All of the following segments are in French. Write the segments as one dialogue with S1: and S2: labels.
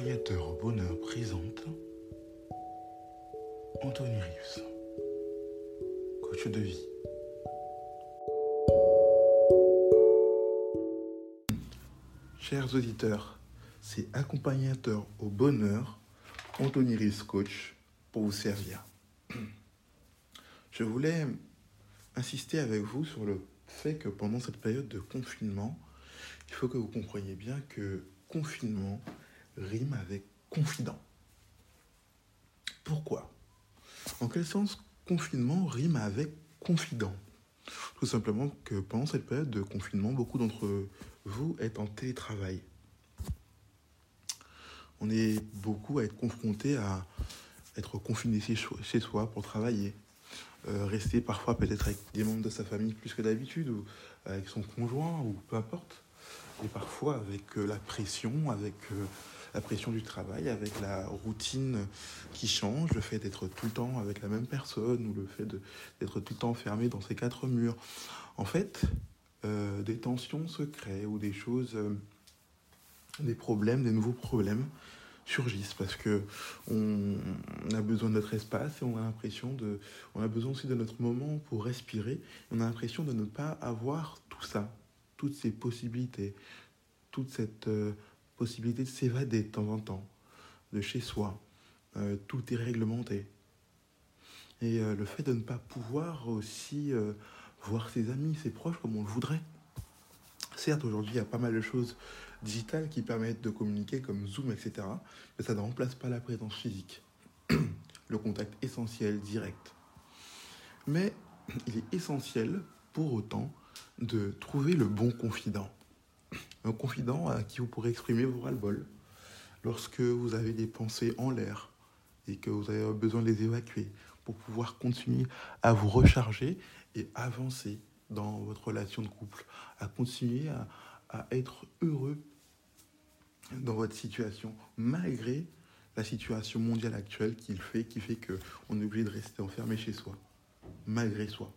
S1: Accompagnateur Bonheur présente Anthony Rius, coach de vie. Chers auditeurs, c'est accompagnateur au bonheur, Anthony Rius Coach, pour vous servir. Je voulais insister avec vous sur le fait que pendant cette période de confinement, il faut que vous compreniez bien que confinement rime avec confident. Pourquoi? En quel sens confinement rime avec confident? Tout simplement que pendant cette période de confinement, beaucoup d'entre vous êtes en télétravail. On est beaucoup à être confronté à être confiné chez soi pour travailler, euh, rester parfois peut-être avec des membres de sa famille plus que d'habitude, ou avec son conjoint, ou peu importe, et parfois avec euh, la pression, avec euh, la pression du travail, avec la routine qui change, le fait d'être tout le temps avec la même personne ou le fait d'être tout le temps enfermé dans ces quatre murs. En fait, euh, des tensions se créent ou des choses, euh, des problèmes, des nouveaux problèmes surgissent parce que on, a besoin de notre espace et on a l'impression de, on a besoin aussi de notre moment pour respirer. On a l'impression de ne pas avoir tout ça, toutes ces possibilités, toute cette euh, possibilité de s'évader de temps en temps de chez soi. Euh, tout est réglementé. Et euh, le fait de ne pas pouvoir aussi euh, voir ses amis, ses proches comme on le voudrait. Certes, aujourd'hui, il y a pas mal de choses digitales qui permettent de communiquer, comme Zoom, etc. Mais ça ne remplace pas la présence physique. le contact essentiel, direct. Mais il est essentiel, pour autant, de trouver le bon confident un confident à qui vous pourrez exprimer vos ras-le-bol lorsque vous avez des pensées en l'air et que vous avez besoin de les évacuer pour pouvoir continuer à vous recharger et avancer dans votre relation de couple, à continuer à, être heureux dans votre situation malgré la situation mondiale actuelle qui fait, qui fait qu'on est obligé de rester enfermé chez soi, malgré soi.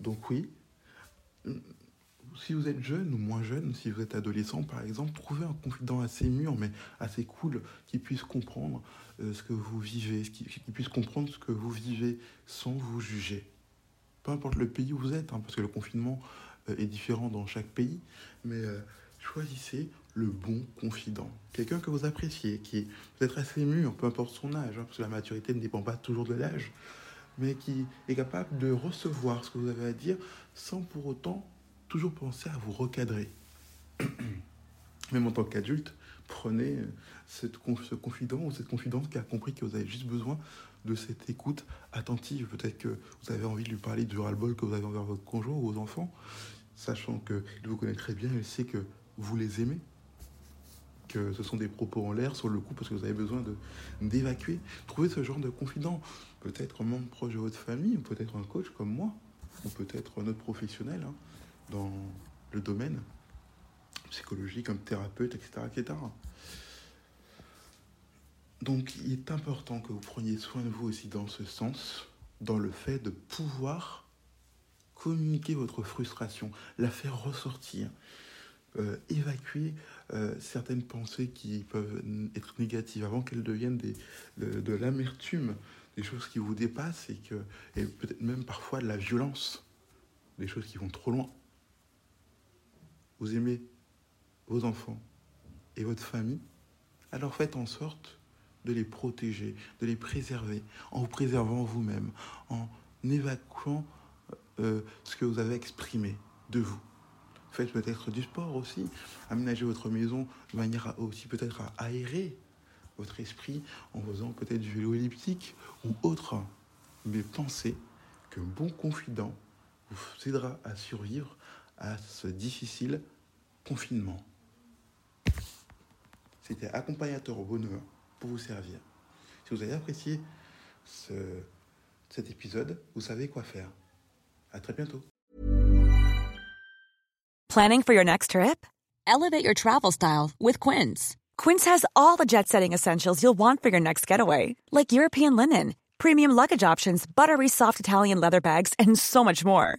S1: Donc oui, si vous êtes jeune ou moins jeune, si vous êtes adolescent par exemple, trouvez un confident assez mûr mais assez cool qui puisse comprendre euh, ce que vous vivez, qui, puisse comprendre ce que vous vivez sans vous juger. Peu importe le pays où vous êtes, hein, parce que le confinement euh, est différent dans chaque pays, mais euh, choisissez le bon confident. Quelqu'un que vous appréciez, qui est peut-être assez mûr, peu importe son âge, hein, parce que la maturité ne dépend pas toujours de l'âge, mais qui est capable de recevoir ce que vous avez à dire sans pour autant toujours penser à vous recadrer. Même en tant qu'adulte, prenez cette, ce confident ou cette confidente qui a compris que vous avez juste besoin de cette écoute attentive. Peut-être que vous avez envie de lui parler du ras-le-bol que vous avez envers votre conjoint ou vos enfants, sachant qu'il vous connaît très bien, il sait que vous les aimez, que ce sont des propos en l'air sur le coup parce que vous avez besoin d'évacuer. Trouvez ce genre de confident, peut-être un membre proche de votre famille, peut-être un coach comme moi, ou peut-être un autre professionnel. Hein dans le domaine psychologique, comme thérapeute, etc., etc. Donc il est important que vous preniez soin de vous aussi dans ce sens, dans le fait de pouvoir communiquer votre frustration, la faire ressortir, euh, évacuer euh, certaines pensées qui peuvent être négatives avant qu'elles deviennent de, de l'amertume des choses qui vous dépassent et, et peut-être même parfois de la violence, des choses qui vont trop loin. Vous aimez vos enfants et votre famille, alors faites en sorte de les protéger, de les préserver, en vous préservant vous-même, en évacuant euh, ce que vous avez exprimé de vous. Faites peut-être du sport aussi, aménagez votre maison de manière aussi peut-être à aérer votre esprit en faisant peut-être du vélo elliptique ou autre. Mais pensez qu'un bon confident vous aidera à survivre à ce difficile confinement. C'était accompagnateur au bonheur pour vous servir. Si vous avez apprécié ce, cet épisode, vous savez quoi faire. À très bientôt.
S2: Planning for your next trip? Elevate your travel style with Quince. Quince has all the jet setting essentials you'll want for your next getaway, like European linen, premium luggage options, buttery soft Italian leather bags, and so much more.